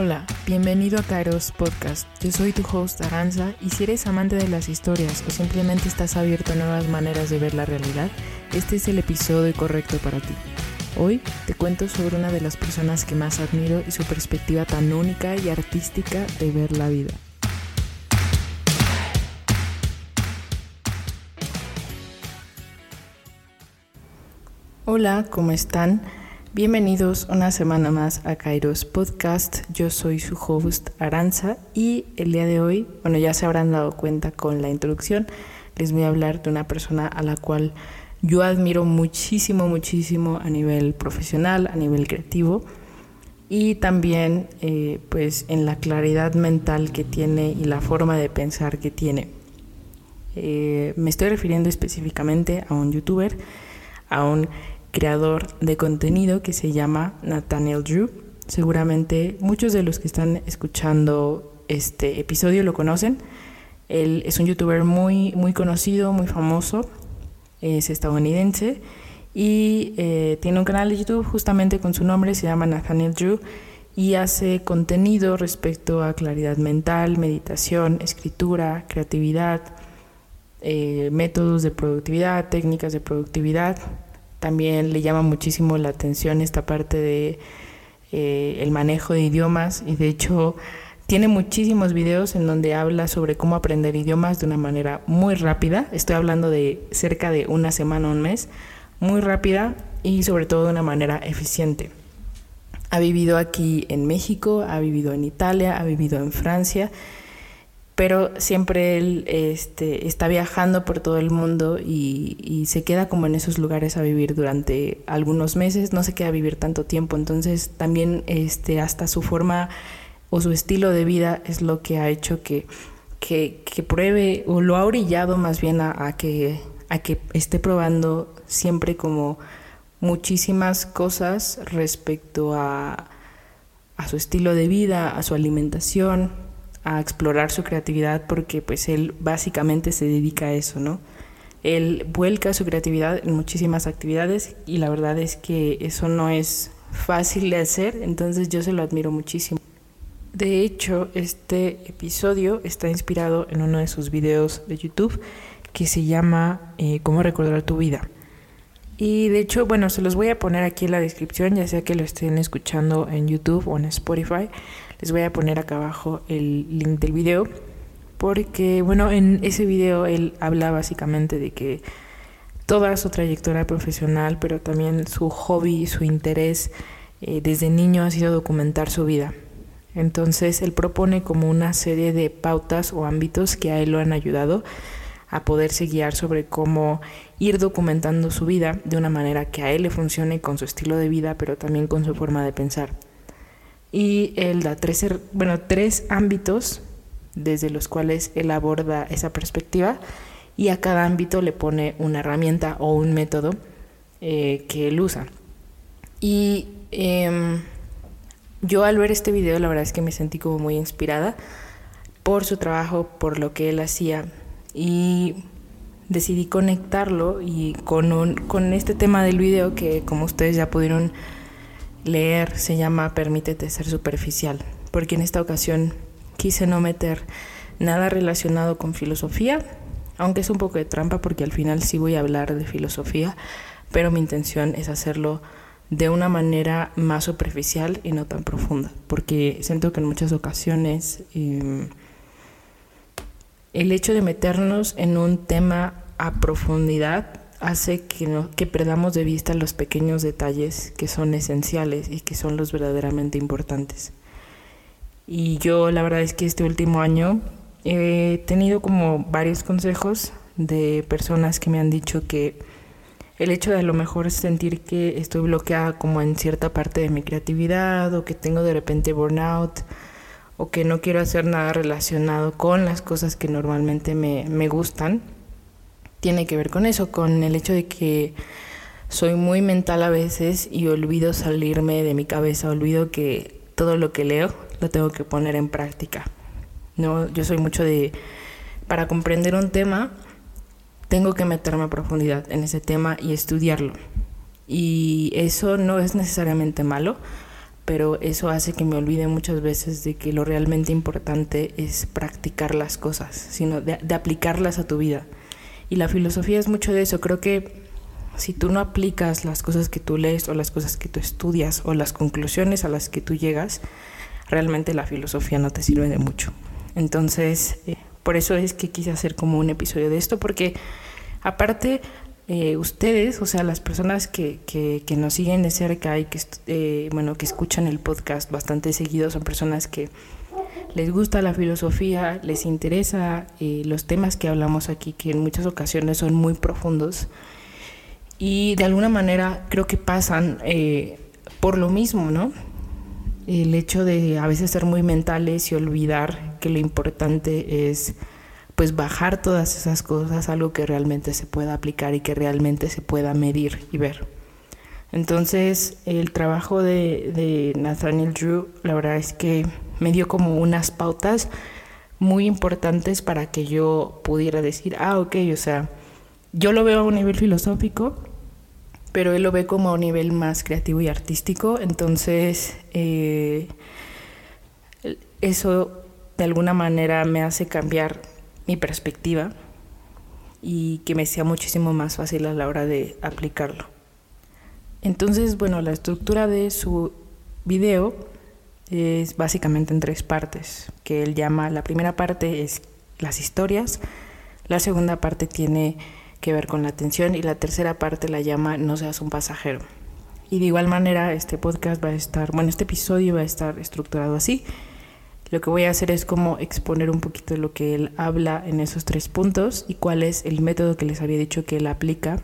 Hola, bienvenido a Kairos Podcast. Yo soy tu host Aranza y si eres amante de las historias o simplemente estás abierto a nuevas maneras de ver la realidad, este es el episodio correcto para ti. Hoy te cuento sobre una de las personas que más admiro y su perspectiva tan única y artística de ver la vida. Hola, ¿cómo están? Bienvenidos una semana más a Kairos Podcast. Yo soy su host Aranza y el día de hoy, bueno, ya se habrán dado cuenta con la introducción, les voy a hablar de una persona a la cual yo admiro muchísimo, muchísimo a nivel profesional, a nivel creativo y también eh, pues en la claridad mental que tiene y la forma de pensar que tiene. Eh, me estoy refiriendo específicamente a un youtuber, a un creador de contenido que se llama Nathaniel Drew. Seguramente muchos de los que están escuchando este episodio lo conocen. Él es un youtuber muy, muy conocido, muy famoso, es estadounidense y eh, tiene un canal de YouTube justamente con su nombre, se llama Nathaniel Drew y hace contenido respecto a claridad mental, meditación, escritura, creatividad, eh, métodos de productividad, técnicas de productividad también le llama muchísimo la atención esta parte de eh, el manejo de idiomas y de hecho tiene muchísimos videos en donde habla sobre cómo aprender idiomas de una manera muy rápida. Estoy hablando de cerca de una semana un mes, muy rápida y sobre todo de una manera eficiente. Ha vivido aquí en México, ha vivido en Italia, ha vivido en Francia pero siempre él este, está viajando por todo el mundo y, se queda como en esos lugares a vivir durante algunos meses, no se queda a vivir tanto tiempo, entonces también este, hasta su forma o su estilo de vida es lo que ha hecho que, que, pruebe o lo ha orillado más bien a, que, a que esté probando siempre como muchísimas cosas respecto a, a su estilo de vida, a su alimentación, a explorar su creatividad porque pues él básicamente se dedica a eso, ¿no? Él vuelca su creatividad en muchísimas actividades y la verdad es que eso no es fácil de hacer, entonces yo se lo admiro muchísimo. De hecho, este episodio está inspirado en uno de sus videos de YouTube que se llama eh, Cómo recordar tu vida. Y de hecho, bueno, se los voy a poner aquí en la descripción, ya sea que lo estén escuchando en YouTube o en Spotify. Les voy a poner acá abajo el link del video porque, bueno, en ese video él habla básicamente de que toda su trayectoria profesional, pero también su hobby, su interés eh, desde niño ha sido documentar su vida. Entonces él propone como una serie de pautas o ámbitos que a él lo han ayudado a poderse guiar sobre cómo ir documentando su vida de una manera que a él le funcione con su estilo de vida, pero también con su forma de pensar y él da tres, bueno, tres ámbitos desde los cuales él aborda esa perspectiva y a cada ámbito le pone una herramienta o un método eh, que él usa. Y em, yo al ver este video la verdad es que me sentí como muy inspirada por su trabajo, por lo que él hacía y decidí conectarlo y con, con este tema del video que como ustedes ya pudieron leer se llama Permítete ser superficial, porque en esta ocasión quise no meter nada relacionado con filosofía, aunque es un poco de trampa porque al final sí voy a hablar de filosofía, pero mi intención es hacerlo de una manera más superficial y no tan profunda, porque siento que en muchas ocasiones em, el hecho de meternos en un tema a profundidad hace que, no, que perdamos de vista los pequeños detalles que son esenciales y que son los verdaderamente importantes. Y yo la verdad es que este último año he tenido como varios consejos de personas que me han dicho que el hecho de a lo mejor sentir que estoy bloqueada como en cierta parte de mi creatividad o que tengo de repente burnout o que no quiero hacer nada relacionado con las cosas que normalmente me, me gustan, tiene que ver con eso, con el hecho de que soy muy mental a veces y olvido salirme de mi cabeza, olvido que todo lo que leo lo tengo que poner en práctica. No, yo soy mucho de para comprender un tema tengo que meterme a profundidad en ese tema y estudiarlo. Y eso no es necesariamente malo, pero eso hace que me olvide muchas veces de que lo realmente importante es practicar las cosas, sino de, de aplicarlas a tu vida. Y la filosofía es mucho de eso. Creo que si tú no aplicas las cosas que tú lees o las cosas que tú estudias o las conclusiones a las que tú llegas, realmente la filosofía no te sirve de mucho. Entonces, eh, por eso es que quise hacer como un episodio de esto, porque aparte eh, ustedes, o sea, las personas que, que, que, nos siguen de cerca y que, eh, bueno, que escuchan el podcast bastante seguido, son personas que les gusta la filosofía, les interesa eh, los temas que hablamos aquí, que en muchas ocasiones son muy profundos y de alguna manera creo que pasan eh, por lo mismo, ¿no? El hecho de a veces ser muy mentales y olvidar que lo importante es pues bajar todas esas cosas, algo que realmente se pueda aplicar y que realmente se pueda medir y ver. Entonces el trabajo de, de Nathaniel Drew, la verdad es que me dio como unas pautas muy importantes para que yo pudiera decir, ah, ok, o sea, yo lo veo a un nivel filosófico, pero él lo ve como a un nivel más creativo y artístico, entonces eh, eso de alguna manera me hace cambiar mi perspectiva y que me sea muchísimo más fácil a la hora de aplicarlo. Entonces, bueno, la estructura de su video es básicamente en tres partes, que él llama, la primera parte es las historias, la segunda parte tiene que ver con la atención y la tercera parte la llama no seas un pasajero. Y de igual manera este podcast va a estar, bueno, este episodio va a estar estructurado así. Lo que voy a hacer es como exponer un poquito lo que él habla en esos tres puntos y cuál es el método que les había dicho que él aplica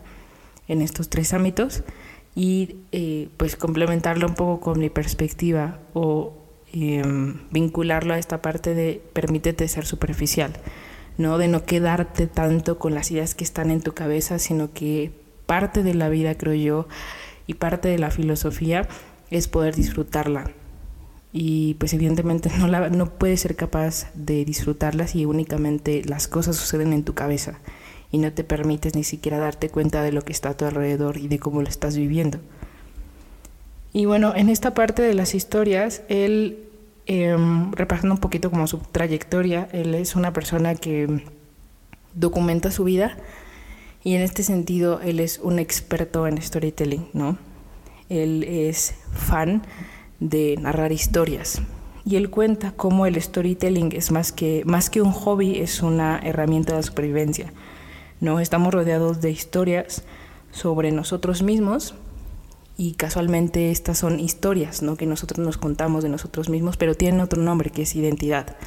en estos tres ámbitos y eh, pues complementarlo un poco con mi perspectiva o eh, vincularlo a esta parte de permítete ser superficial, ¿no? De no quedarte tanto con las ideas que están en tu cabeza, sino que parte de la vida, creo yo, y parte de la filosofía es poder disfrutarla. Y pues evidentemente no, la, no puedes ser capaz de disfrutarla si únicamente las cosas suceden en tu cabeza y no te permites ni siquiera darte cuenta de lo que está a tu alrededor y de cómo lo estás viviendo. Y bueno, en esta parte de las historias, él, eh, repasando un poquito como su trayectoria, él es una persona que documenta su vida y en este sentido él es un experto en storytelling, ¿no? Él es fan de narrar historias y él cuenta cómo el storytelling es más que, más que un hobby, es una herramienta de supervivencia. ¿No? Estamos rodeados de historias sobre nosotros mismos y casualmente estas son historias ¿no? que nosotros nos contamos de nosotros mismos, pero tienen otro nombre que es identidad.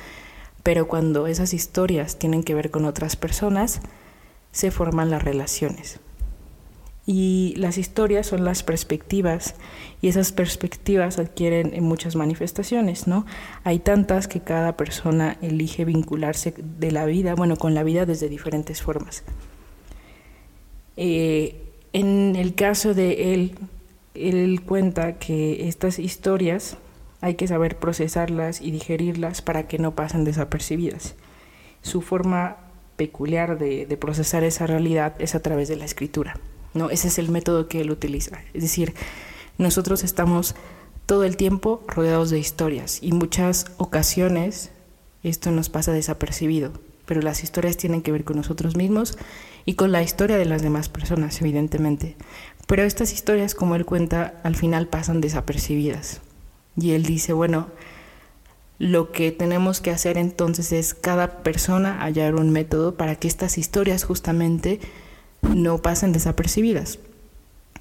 Pero cuando esas historias tienen que ver con otras personas, se forman las relaciones. Y las historias son las perspectivas y esas perspectivas adquieren en muchas manifestaciones, ¿no? Hay tantas que cada persona elige vincularse de la vida, bueno, con la vida desde diferentes formas. Eh, en el caso de él, él cuenta que estas historias hay que saber procesarlas y digerirlas para que no pasen desapercibidas. Su forma peculiar de, de procesar esa realidad es a través de la escritura. ¿No? Ese es el método que él utiliza. Es decir, nosotros estamos todo el tiempo rodeados de historias y muchas ocasiones esto nos pasa desapercibido, pero las historias tienen que ver con nosotros mismos y con la historia de las demás personas, evidentemente. Pero estas historias, como él cuenta, al final pasan desapercibidas. Y él dice, bueno, lo que tenemos que hacer entonces es cada persona hallar un método para que estas historias justamente no pasen desapercibidas.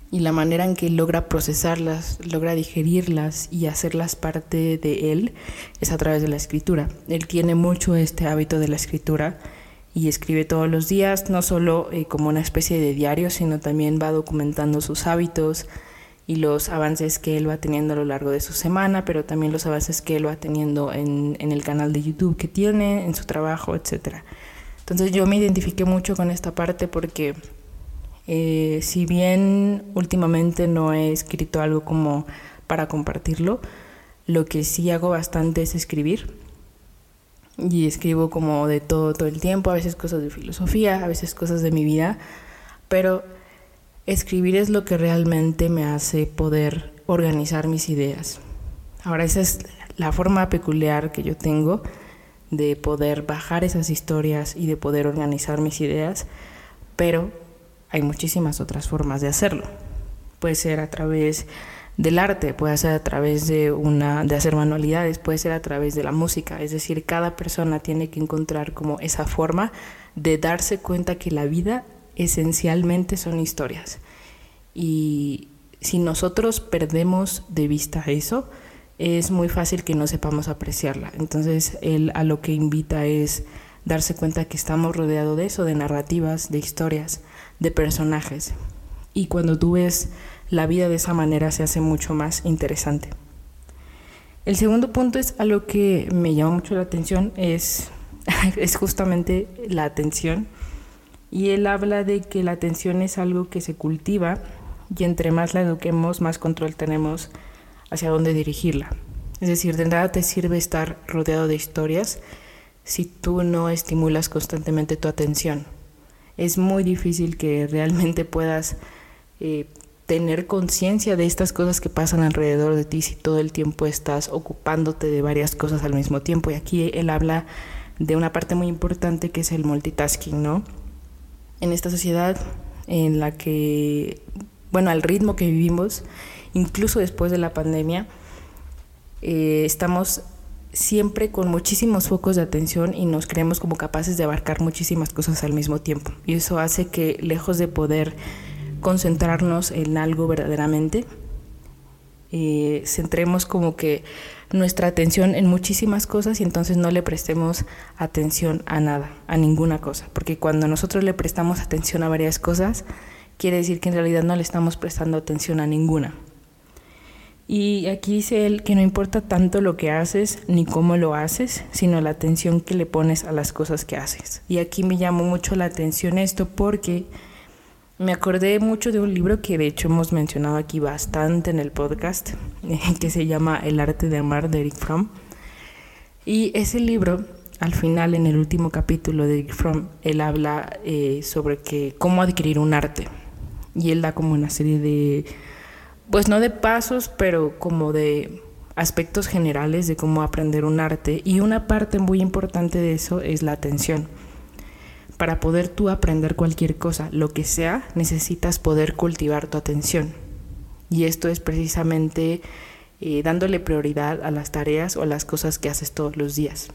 Y la manera en que logra procesarlas, logra digerirlas y hacerlas parte de él es a través de la escritura. Él tiene mucho este hábito de la escritura y escribe todos los días, no solo eh, como una especie de diario, sino también va documentando sus hábitos y los avances que él va teniendo a lo largo de su semana, pero también los avances que él va teniendo en, en el canal de YouTube que tiene, en su trabajo, etcétera. Entonces yo me identifiqué mucho con esta parte porque eh, si bien últimamente no he escrito algo como para compartirlo, lo que sí hago bastante es escribir. Y escribo como de todo, todo el tiempo, a veces cosas de filosofía, a veces cosas de mi vida, pero escribir es lo que realmente me hace poder organizar mis ideas. Ahora esa es la forma peculiar que yo tengo de poder bajar esas historias y de poder organizar mis ideas, pero hay muchísimas otras formas de hacerlo. Puede ser a través del arte, puede ser a través de una de hacer manualidades, puede ser a través de la música, es decir, cada persona tiene que encontrar como esa forma de darse cuenta que la vida esencialmente son historias. Y si nosotros perdemos de vista eso, es muy fácil que no sepamos apreciarla. Entonces, él a lo que invita es darse cuenta que estamos rodeados de eso, de narrativas, de historias, de personajes. Y cuando tú ves la vida de esa manera se hace mucho más interesante. El segundo punto es a lo que me llama mucho la atención, es, es justamente la atención. Y él habla de que la atención es algo que se cultiva y entre más la eduquemos, más control tenemos hacia dónde dirigirla. Es decir, de nada te sirve estar rodeado de historias si tú no estimulas constantemente tu atención. Es muy difícil que realmente puedas eh, tener conciencia de estas cosas que pasan alrededor de ti si todo el tiempo estás ocupándote de varias cosas al mismo tiempo. Y aquí él habla de una parte muy importante que es el multitasking, ¿no? En esta sociedad en la que, bueno, al ritmo que vivimos, incluso después de la pandemia, eh, estamos siempre con muchísimos focos de atención y nos creemos como capaces de abarcar muchísimas cosas al mismo tiempo. Y eso hace que lejos de poder concentrarnos en algo verdaderamente, eh, centremos como que nuestra atención en muchísimas cosas y entonces no le prestemos atención a nada, a ninguna cosa. Porque cuando nosotros le prestamos atención a varias cosas, quiere decir que en realidad no le estamos prestando atención a ninguna. Y aquí dice él que no importa tanto lo que haces ni cómo lo haces, sino la atención que le pones a las cosas que haces. Y aquí me llamó mucho la atención esto porque me acordé mucho de un libro que de hecho hemos mencionado aquí bastante en el podcast, que se llama El arte de amar de Eric Fromm. Y ese libro, al final, en el último capítulo de Eric Fromm, él habla eh, sobre que, cómo adquirir un arte. Y él da como una serie de pues no de pasos, pero como de aspectos generales de cómo aprender un arte y una parte muy importante de eso es la atención. Para poder tú aprender cualquier cosa, lo que sea, necesitas poder cultivar tu atención. Y esto es precisamente eh, dándole prioridad a las tareas o a las cosas que haces todos los días.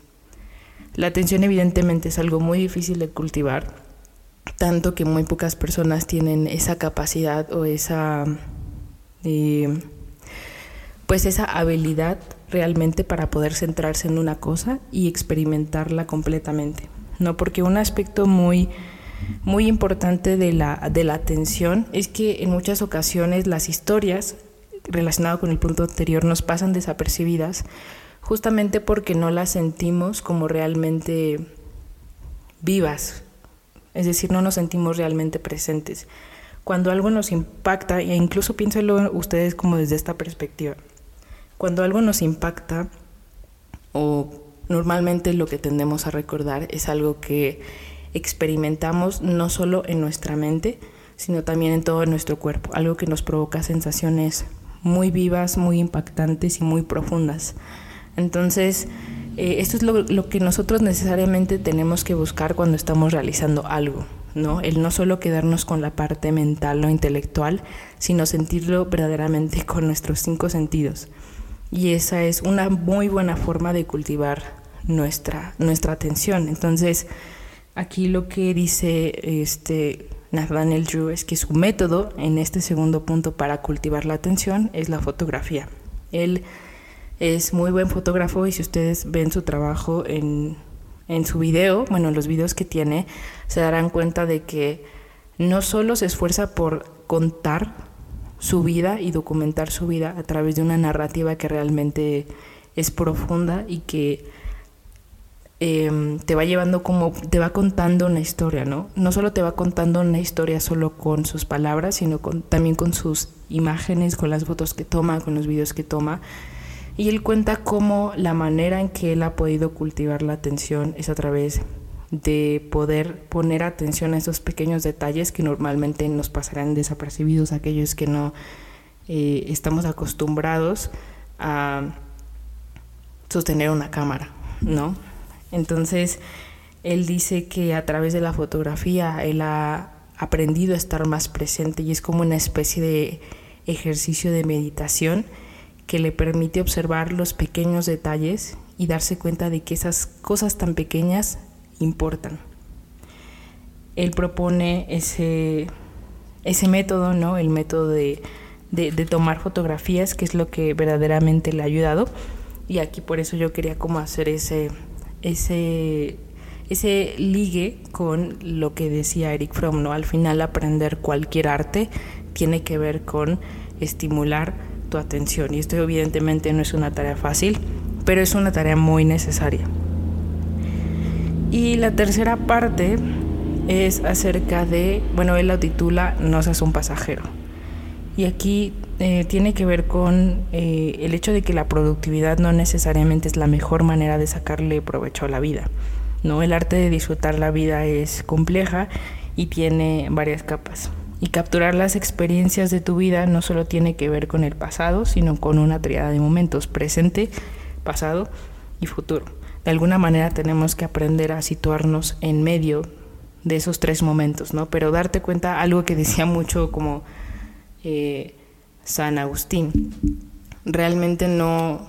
La atención evidentemente es algo muy difícil de cultivar, tanto que muy pocas personas tienen esa capacidad o esa pues esa habilidad realmente para poder centrarse en una cosa y experimentarla completamente. ¿no? Porque un aspecto muy, muy importante de la, de la atención es que en muchas ocasiones las historias relacionadas con el punto anterior nos pasan desapercibidas justamente porque no las sentimos como realmente vivas, es decir, no nos sentimos realmente presentes cuando algo nos impacta, e incluso piénselo ustedes como desde esta perspectiva, cuando algo nos impacta o normalmente lo que tendemos a recordar es algo que experimentamos no solo en nuestra mente, sino también en todo nuestro cuerpo, algo que nos provoca sensaciones muy vivas, muy impactantes y muy profundas. Entonces, eh, esto es lo, lo que nosotros necesariamente tenemos que buscar cuando estamos realizando algo. ¿No? El no solo quedarnos con la parte mental o intelectual, sino sentirlo verdaderamente con nuestros cinco sentidos. Y esa es una muy buena forma de cultivar nuestra, nuestra atención. Entonces, aquí lo que dice este Nathaniel Drew es que su método en este segundo punto para cultivar la atención es la fotografía. Él es muy buen fotógrafo y si ustedes ven su trabajo en en su video, bueno, los videos que tiene, se darán cuenta de que no solo se esfuerza por contar su vida y documentar su vida a través de una narrativa que realmente es profunda y que em, te va llevando como, te va contando una historia, ¿no? No solo te va contando una historia solo con sus palabras, sino también con sus imágenes, con las fotos que toma, con los videos que toma y él cuenta cómo la manera en que él ha podido cultivar la atención es a través de poder poner atención a esos pequeños detalles que normalmente nos pasarán desapercibidos, aquellos que no eh, estamos acostumbrados a sostener una cámara, ¿no? Entonces, él dice que a través de la fotografía él ha aprendido a estar más presente y es como una especie de ejercicio de meditación que le permite observar los pequeños detalles y darse cuenta de que esas cosas tan pequeñas importan. Él propone ese, ese método, ¿no? El método de, de, tomar fotografías, que es lo que verdaderamente le ha ayudado. Y aquí por eso yo quería como hacer ese, ese, ese ligue con lo que decía Eric Fromm, ¿no? Al final aprender cualquier arte tiene que ver con estimular tu atención. Y esto evidentemente no es una tarea fácil, pero es una tarea muy necesaria. Y la tercera parte es acerca de, bueno, él lo titula No seas un pasajero. Y aquí eh, tiene que ver con eh, el hecho de que la productividad no necesariamente es la mejor manera de sacarle provecho a la vida. ¿no? El arte de disfrutar la vida es compleja y tiene varias capas. Y capturar las experiencias de tu vida no solo tiene que ver con el pasado, sino con una triada de momentos, presente, pasado y futuro. De alguna manera tenemos que aprender a situarnos en medio de esos tres momentos, ¿no? Pero darte cuenta, algo que decía mucho como eh, San Agustín, realmente no,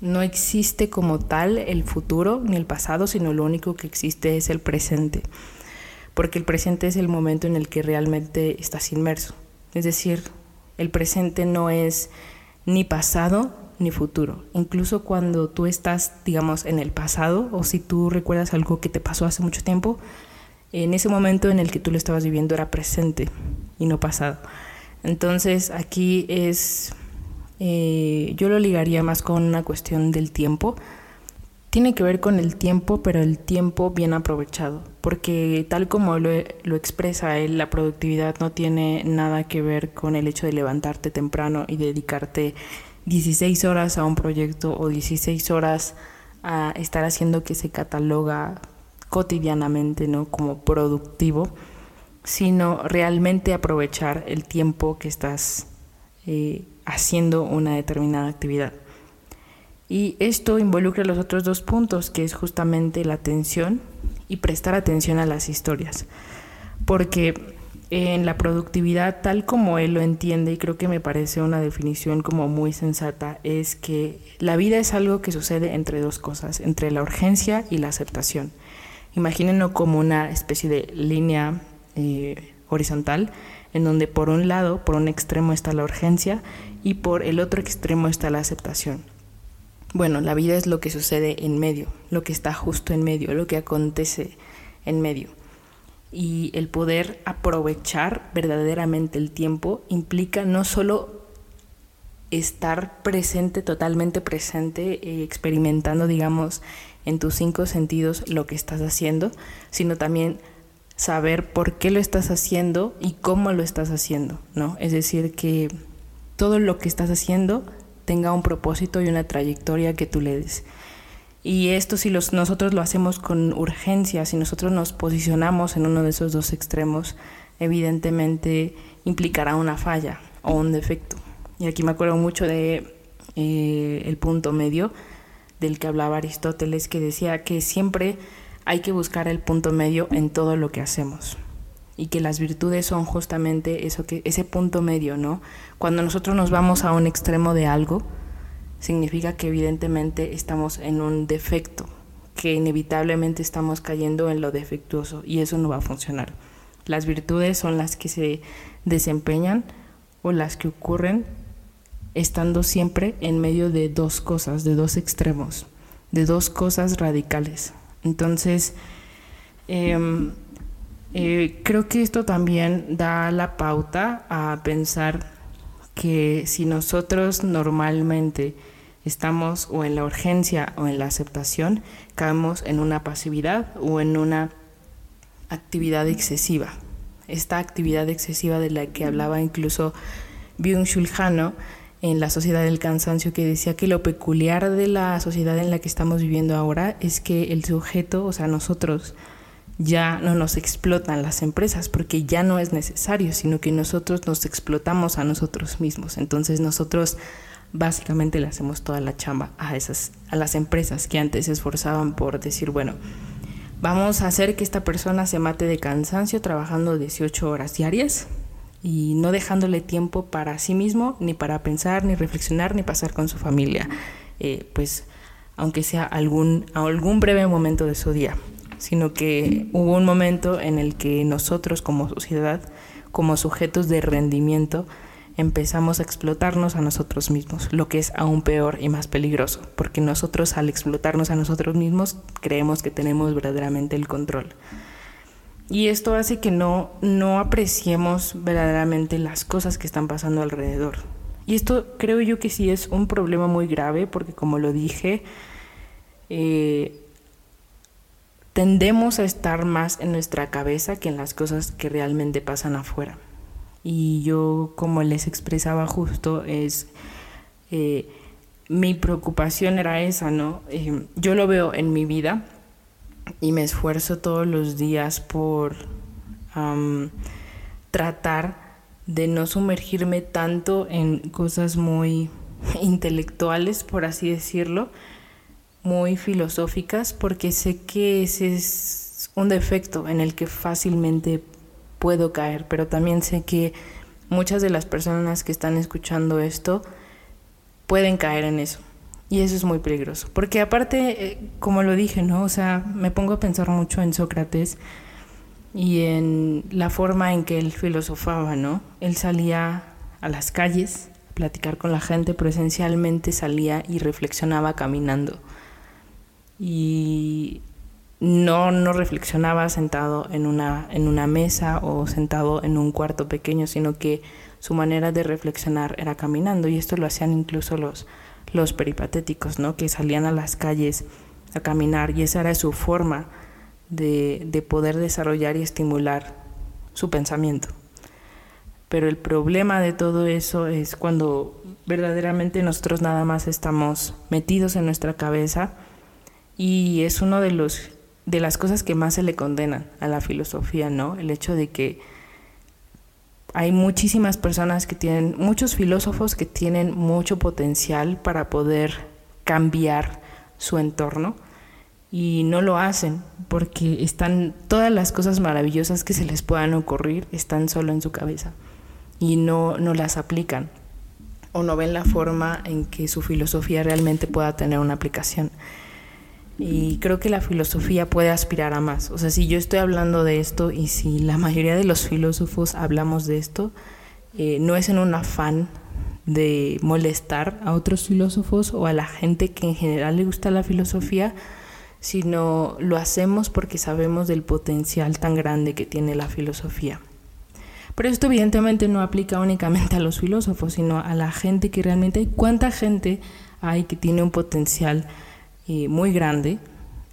no existe como tal el futuro ni el pasado, sino lo único que existe es el presente porque el presente es el momento en el que realmente estás inmerso. Es decir, el presente no es ni pasado ni futuro. Incluso cuando tú estás, digamos, en el pasado o si tú recuerdas algo que te pasó hace mucho tiempo, en ese momento en el que tú lo estabas viviendo era presente y no pasado. Entonces aquí es, eh, yo lo ligaría más con una cuestión del tiempo tiene que ver con el tiempo, pero el tiempo bien aprovechado, porque tal como lo, lo, expresa él, la productividad no tiene nada que ver con el hecho de levantarte temprano y dedicarte 16 horas a un proyecto o 16 horas a estar haciendo que se cataloga cotidianamente ¿no? como productivo, sino realmente aprovechar el tiempo que estás eh, haciendo una determinada actividad. Y esto involucra los otros dos puntos, que es justamente la atención y prestar atención a las historias. Porque en la productividad, tal como él lo entiende, y creo que me parece una definición como muy sensata, es que la vida es algo que sucede entre dos cosas, entre la urgencia y la aceptación. Imagínenlo como una especie de línea eh, horizontal, en donde por un lado, por un extremo está la urgencia y por el otro extremo está la aceptación. Bueno, la vida es lo que sucede en medio, lo que está justo en medio, lo que acontece en medio. Y el poder aprovechar verdaderamente el tiempo implica no solo estar presente, totalmente presente, eh, experimentando, digamos, en tus cinco sentidos lo que estás haciendo, sino también saber por qué lo estás haciendo y cómo lo estás haciendo, ¿no? Es decir, que todo lo que estás haciendo tenga un propósito y una trayectoria que tú le des. Y esto si los, nosotros lo hacemos con urgencia, si nosotros nos posicionamos en uno de esos dos extremos, evidentemente implicará una falla o un defecto. Y aquí me acuerdo mucho de eh, el punto medio del que hablaba Aristóteles, que decía que siempre hay que buscar el punto medio en todo lo que hacemos y que las virtudes son justamente eso que ese punto medio, ¿no? Cuando nosotros nos vamos a un extremo de algo, significa que evidentemente estamos en un defecto, que inevitablemente estamos cayendo en lo defectuoso y eso no va a funcionar. Las virtudes son las que se desempeñan o las que ocurren estando siempre en medio de dos cosas, de dos extremos, de dos cosas radicales. Entonces, eh, eh, creo que esto también da la pauta a pensar que si nosotros normalmente estamos o en la urgencia o en la aceptación, caemos en una pasividad o en una actividad excesiva. Esta actividad excesiva de la que hablaba incluso Byung-Chul en La Sociedad del Cansancio, que decía que lo peculiar de la sociedad en la que estamos viviendo ahora es que el sujeto, o sea, nosotros, ya no nos explotan las empresas porque ya no es necesario, sino que nosotros nos explotamos a nosotros mismos. Entonces nosotros básicamente le hacemos toda la chamba a esas a las empresas que antes se esforzaban por decir, bueno, vamos a hacer que esta persona se mate de cansancio trabajando 18 horas diarias y no dejándole tiempo para sí mismo, ni para pensar, ni reflexionar, ni pasar con su familia, eh, pues aunque sea algún, algún breve momento de su día, sino que hubo un momento en el que nosotros como sociedad, como sujetos de rendimiento, empezamos a explotarnos a nosotros mismos, lo que es aún peor y más peligroso, porque nosotros al explotarnos a nosotros mismos creemos que tenemos verdaderamente el control. Y esto hace que no, no apreciemos verdaderamente las cosas que están pasando alrededor. Y esto creo yo que sí es un problema muy grave, porque como lo dije, eh, tendemos a estar más en nuestra cabeza que en las cosas que realmente pasan afuera. Y yo, como les expresaba justo, es eh, mi preocupación era esa, ¿no? Eh, yo lo veo en mi vida y me esfuerzo todos los días por tratar de no sumergirme tanto en cosas muy intelectuales, por así decirlo, muy filosóficas, porque sé que ese es un defecto en el que fácilmente puedo caer, pero también sé que muchas de las personas que están escuchando esto pueden caer en eso. Y eso es muy peligroso. Porque aparte, eh, como lo dije, ¿no? O sea, me pongo a pensar mucho en Sócrates y en la forma en que él filosofaba, ¿no? Él salía a las calles a platicar con la gente, pero esencialmente salía y reflexionaba caminando. Y no, no reflexionaba sentado en una, en una mesa o sentado en un cuarto pequeño, sino que su manera de reflexionar era caminando. Y esto lo hacían incluso los los peripatéticos, ¿no? que salían a las calles a caminar y esa era su forma de, de poder desarrollar y estimular su pensamiento. Pero el problema de todo eso es cuando verdaderamente nosotros nada más estamos metidos en nuestra cabeza y es uno de los de las cosas que más se le condenan a la filosofía, ¿no? El hecho de que hay muchísimas personas que tienen, muchos filósofos que tienen mucho potencial para poder cambiar su entorno y no lo hacen porque están todas las cosas maravillosas que se les puedan ocurrir están solo en su cabeza y no, no las aplican o no ven la forma en que su filosofía realmente pueda tener una aplicación. Y creo que la filosofía puede aspirar a más. O sea, si yo estoy hablando de esto y si la mayoría de los filósofos hablamos de esto, eh, no es en un afán de molestar a otros filósofos o a la gente que en general le gusta la filosofía, sino lo hacemos porque sabemos del potencial tan grande que tiene la filosofía. Pero esto evidentemente no aplica únicamente a los filósofos, sino a la gente que realmente hay. ¿Cuánta gente hay que tiene un potencial eh, muy grande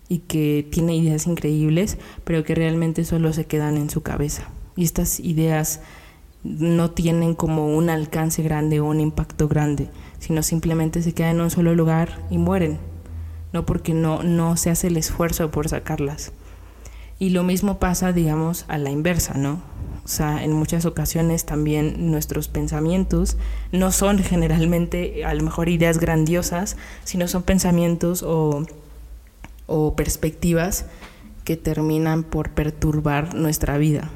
y que tiene ideas increíbles, pero que realmente solo se quedan en su cabeza. Y estas ideas no tienen como un alcance grande o un impacto grande, sino simplemente se quedan en un solo lugar y mueren, no porque no, no se hace el esfuerzo por sacarlas. Y lo mismo pasa, digamos, a la inversa, ¿no? O sea, en muchas ocasiones también nuestros pensamientos no son generalmente a lo mejor ideas grandiosas, sino son pensamientos o, o perspectivas que terminan por perturbar nuestra vida.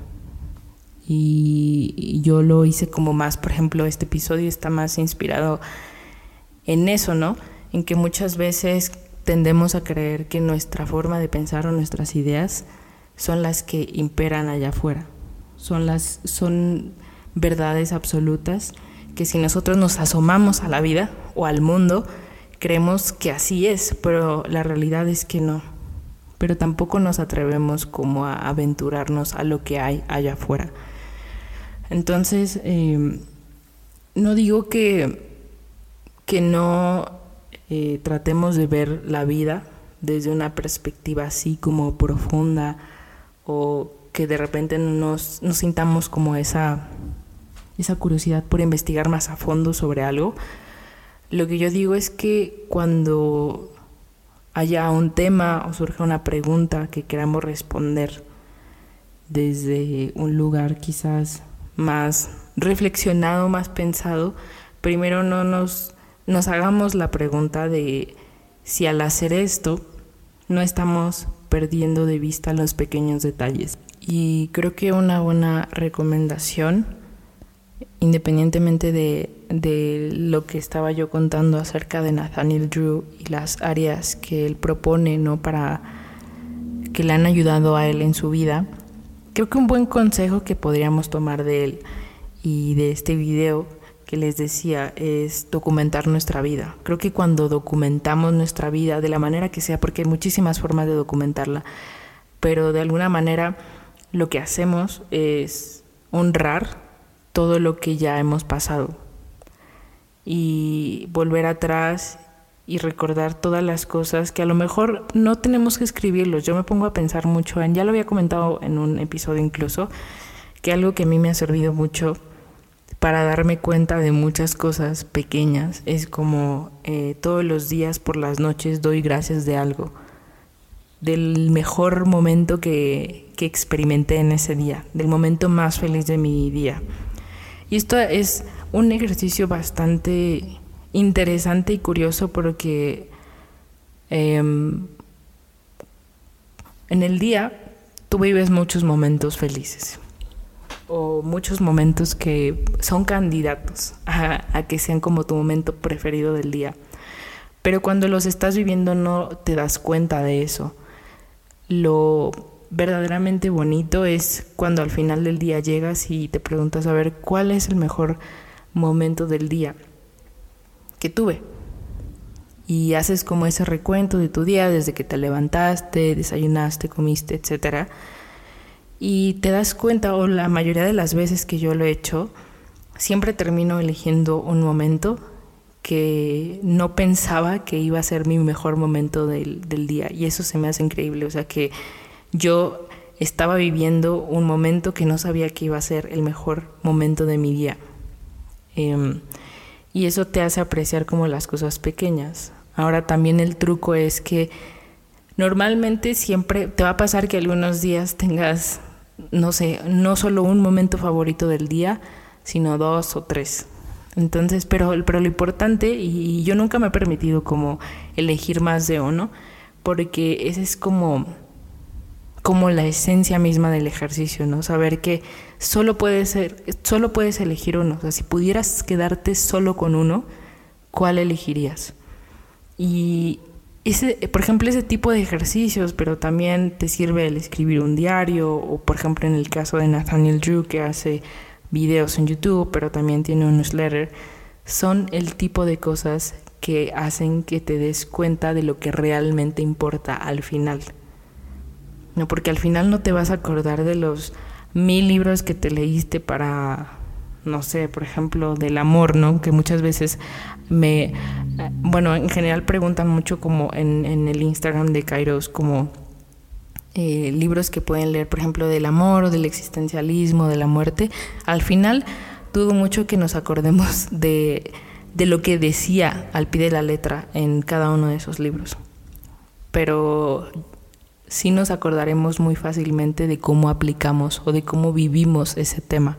Y yo lo hice como más, por ejemplo, este episodio está más inspirado en eso, ¿no? En que muchas veces tendemos a creer que nuestra forma de pensar o nuestras ideas son las que imperan allá afuera son las son verdades absolutas que si nosotros nos asomamos a la vida o al mundo creemos que así es, pero la realidad es que no. Pero tampoco nos atrevemos como a aventurarnos a lo que hay allá afuera. Entonces, em, no digo que, que no eh, tratemos de ver la vida desde una perspectiva así como profunda o que de repente nos, nos sintamos como esa, esa curiosidad por investigar más a fondo sobre algo. Lo que yo digo es que cuando haya un tema o surja una pregunta que queramos responder desde un lugar quizás más reflexionado, más pensado, primero no nos nos hagamos la pregunta de si al hacer esto no estamos perdiendo de vista los pequeños detalles. Y creo que una buena recomendación, independientemente de, de lo que estaba yo contando acerca de Nathaniel Drew y las áreas que él propone ¿no? para que le han ayudado a él en su vida, creo que un buen consejo que podríamos tomar de él y de este video que les decía es documentar nuestra vida. Creo que cuando documentamos nuestra vida de la manera que sea, porque hay muchísimas formas de documentarla, pero de alguna manera lo que hacemos es honrar todo lo que ya hemos pasado y volver atrás y recordar todas las cosas que a lo mejor no tenemos que escribirlos. Yo me pongo a pensar mucho en, ya lo había comentado en un episodio incluso, que algo que a mí me ha servido mucho para darme cuenta de muchas cosas pequeñas. Es como eh, todos los días por las noches doy gracias de algo, del mejor momento que, que experimenté en ese día, del momento más feliz de mi día. Y esto es un ejercicio bastante interesante y curioso porque em, en el día tú vives muchos momentos felices o muchos momentos que son candidatos a, que sean como tu momento preferido del día. Pero cuando los estás viviendo no te das cuenta de eso. Lo verdaderamente bonito es cuando al final del día llegas y te preguntas a ver cuál es el mejor momento del día que tuve. Y haces como ese recuento de tu día desde que te levantaste, desayunaste, comiste, etcétera y te das cuenta, o la mayoría de las veces que yo lo he hecho, siempre termino eligiendo un momento que no pensaba que iba a ser mi mejor momento del, día. Y eso se me hace increíble. O sea que yo estaba viviendo un momento que no sabía que iba a ser el mejor momento de mi día. Em, y eso te hace apreciar como las cosas pequeñas. Ahora también el truco es que normalmente siempre te va a pasar que algunos días tengas no sé, no solo un momento favorito del día, sino dos o tres. Entonces, pero, pero lo importante, y yo nunca me he permitido como elegir más de uno, porque ese es como, como la esencia misma del ejercicio, ¿no? Saber que solo puedes, ser, solo puedes elegir uno. O sea, si pudieras quedarte solo con uno, ¿cuál elegirías? Y, ese, por ejemplo, ese tipo de ejercicios, pero también te sirve el escribir un diario, o por ejemplo en el caso de Nathaniel Drew, que hace videos en YouTube, pero también tiene un newsletter, son el tipo de cosas que hacen que te des cuenta de lo que realmente importa al final. No, porque al final no te vas a acordar de los mil libros que te leíste para no sé, por ejemplo, del amor, ¿no? Que muchas veces me, bueno, en general preguntan mucho como en, en el Instagram de Kairos, como eh, libros que pueden leer, por ejemplo, del amor del existencialismo, de la muerte. Al final, dudo mucho que nos acordemos de, de lo que decía al pie de la letra en cada uno de esos libros. Pero sí nos acordaremos muy fácilmente de cómo aplicamos o de cómo vivimos ese tema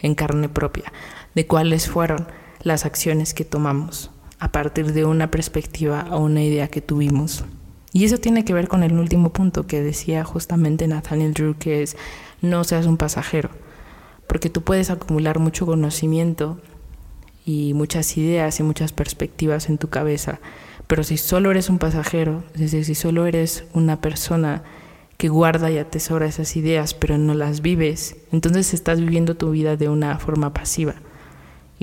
en carne propia, de cuáles fueron las acciones que tomamos a partir de una perspectiva o una idea que tuvimos. Y eso tiene que ver con el último punto que decía justamente Nathaniel Drew, que es no seas un pasajero, porque tú puedes acumular mucho conocimiento y muchas ideas y muchas perspectivas en tu cabeza, pero si solo eres un pasajero, es decir, si solo eres una persona que guarda y atesora esas ideas, pero no las vives, entonces estás viviendo tu vida de una forma pasiva.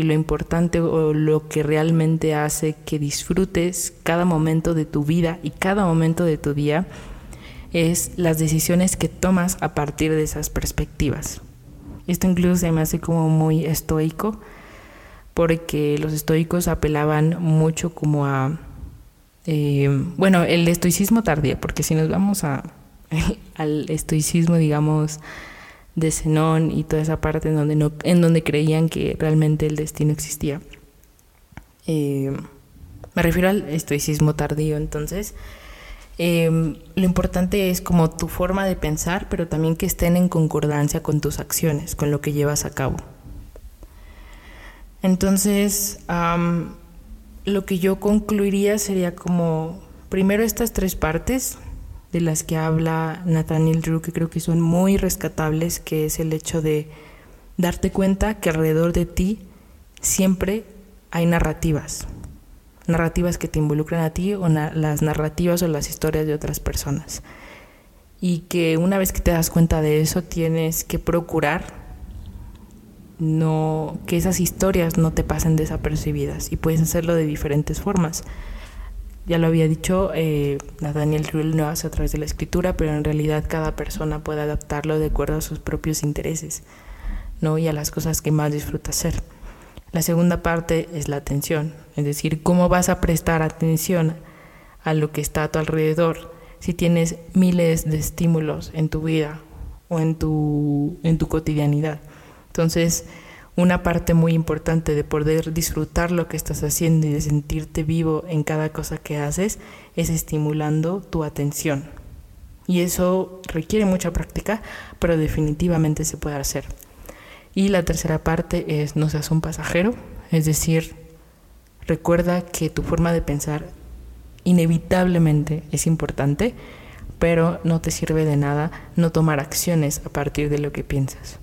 Y lo importante o lo que realmente hace que disfrutes cada momento de tu vida y cada momento de tu día es las decisiones que tomas a partir de esas perspectivas. Esto incluso se me hace como muy estoico, porque los estoicos apelaban mucho como a, eh, bueno, el estoicismo tardío, porque si nos vamos a, al estoicismo, digamos, de Zenón y toda esa parte en donde, en donde creían que realmente el destino existía. Eh, me refiero al estoicismo tardío, entonces. Em, lo importante es como tu forma de pensar, pero también que estén en concordancia con tus acciones, con lo que llevas a cabo. Entonces, lo que yo concluiría sería como, primero estas tres partes de las que habla Nathaniel Drew, que creo que son muy rescatables, que es el hecho de darte cuenta que alrededor de ti siempre hay narrativas, narrativas que te involucran a ti o las narrativas o las historias de otras personas. Y que una vez que te das cuenta de eso tienes que procurar no que esas historias no te pasen desapercibidas y puedes hacerlo de diferentes formas. Ya lo había dicho, eh, Nathaniel Ruel lo hace a través de la escritura, pero en realidad cada persona puede adaptarlo de acuerdo a sus propios intereses ¿no? y a las cosas que más disfruta hacer. La segunda parte es la atención, es decir, cómo vas a prestar atención a lo que está a tu alrededor si tienes miles de estímulos en tu vida o en tu, en tu cotidianidad. Entonces, una parte muy importante de poder disfrutar lo que estás haciendo y de sentirte vivo en cada cosa que haces es estimulando tu atención. Y eso requiere mucha práctica, pero definitivamente se puede hacer. Y la tercera parte es no seas un pasajero, es decir, recuerda que tu forma de pensar inevitablemente es importante, pero no te sirve de nada no tomar acciones a partir de lo que piensas.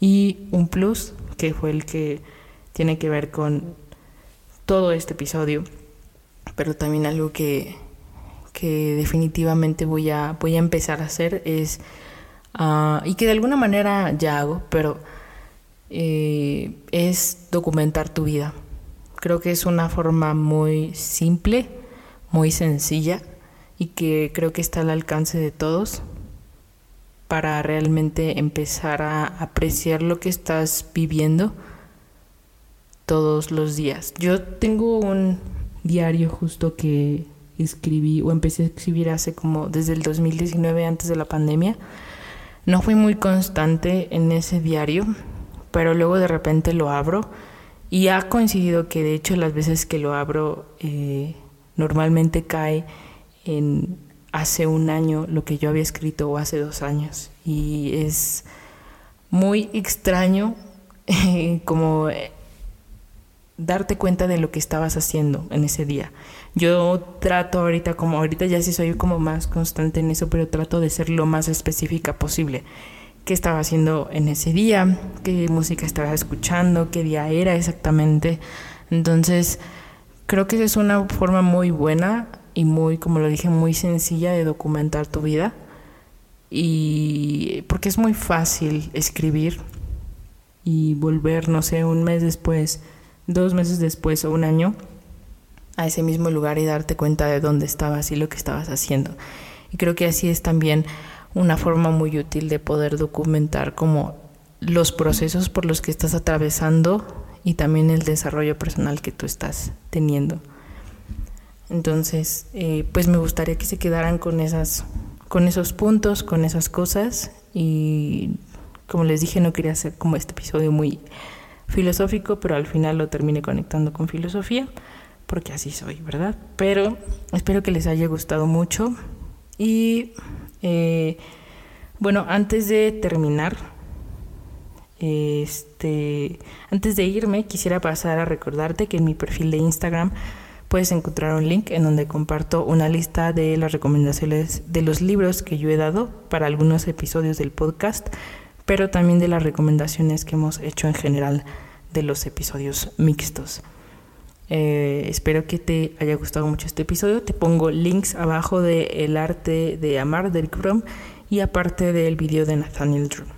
Y un plus, que fue el que tiene que ver con todo este episodio, pero también algo que, que definitivamente voy a, voy a empezar a hacer es, ah, y que de alguna manera ya hago, pero eh, es documentar tu vida. Creo que es una forma muy simple, muy sencilla y que creo que está al alcance de todos para realmente empezar a apreciar lo que estás viviendo todos los días. Yo tengo un diario justo que escribí o empecé a escribir hace como desde el 2019 antes de la pandemia. No fui muy constante en ese diario, pero luego de repente lo abro y ha coincidido que de hecho las veces que lo abro eh, normalmente cae en hace un año lo que yo había escrito o hace dos años. Y es muy extraño como eh, darte cuenta de lo que estabas haciendo en ese día. Yo trato ahorita como ahorita ya sí soy como más constante en eso, pero trato de ser lo más específica posible. ¿Qué estaba haciendo en ese día? ¿Qué música estaba escuchando? ¿Qué día era exactamente? Entonces, creo que es una forma muy buena y muy, como lo dije, muy sencilla de documentar tu vida. Y porque es muy fácil escribir y volver, no sé, un mes después, dos meses después o un año a ese mismo lugar y darte cuenta de dónde estabas y lo que estabas haciendo. Y creo que así es también una forma muy útil de poder documentar como los procesos por los que estás atravesando y también el desarrollo personal que tú estás teniendo. Entonces, eh, pues me gustaría que se quedaran con esas, con esos puntos, con esas cosas. Y como les dije, no quería hacer como este episodio muy filosófico, pero al final lo terminé conectando con filosofía, porque así soy, ¿verdad? Pero espero que les haya gustado mucho. Y eh, bueno, antes de terminar, este, antes de irme, quisiera pasar a recordarte que en mi perfil de Instagram puedes encontrar un link en donde comparto una lista de las recomendaciones de los libros que yo he dado para algunos episodios del podcast, pero también de las recomendaciones que hemos hecho en general de los episodios mixtos. Eh, espero que te haya gustado mucho este episodio. Te pongo links abajo de El arte de amar del Chrome y aparte del video de Nathaniel Drew.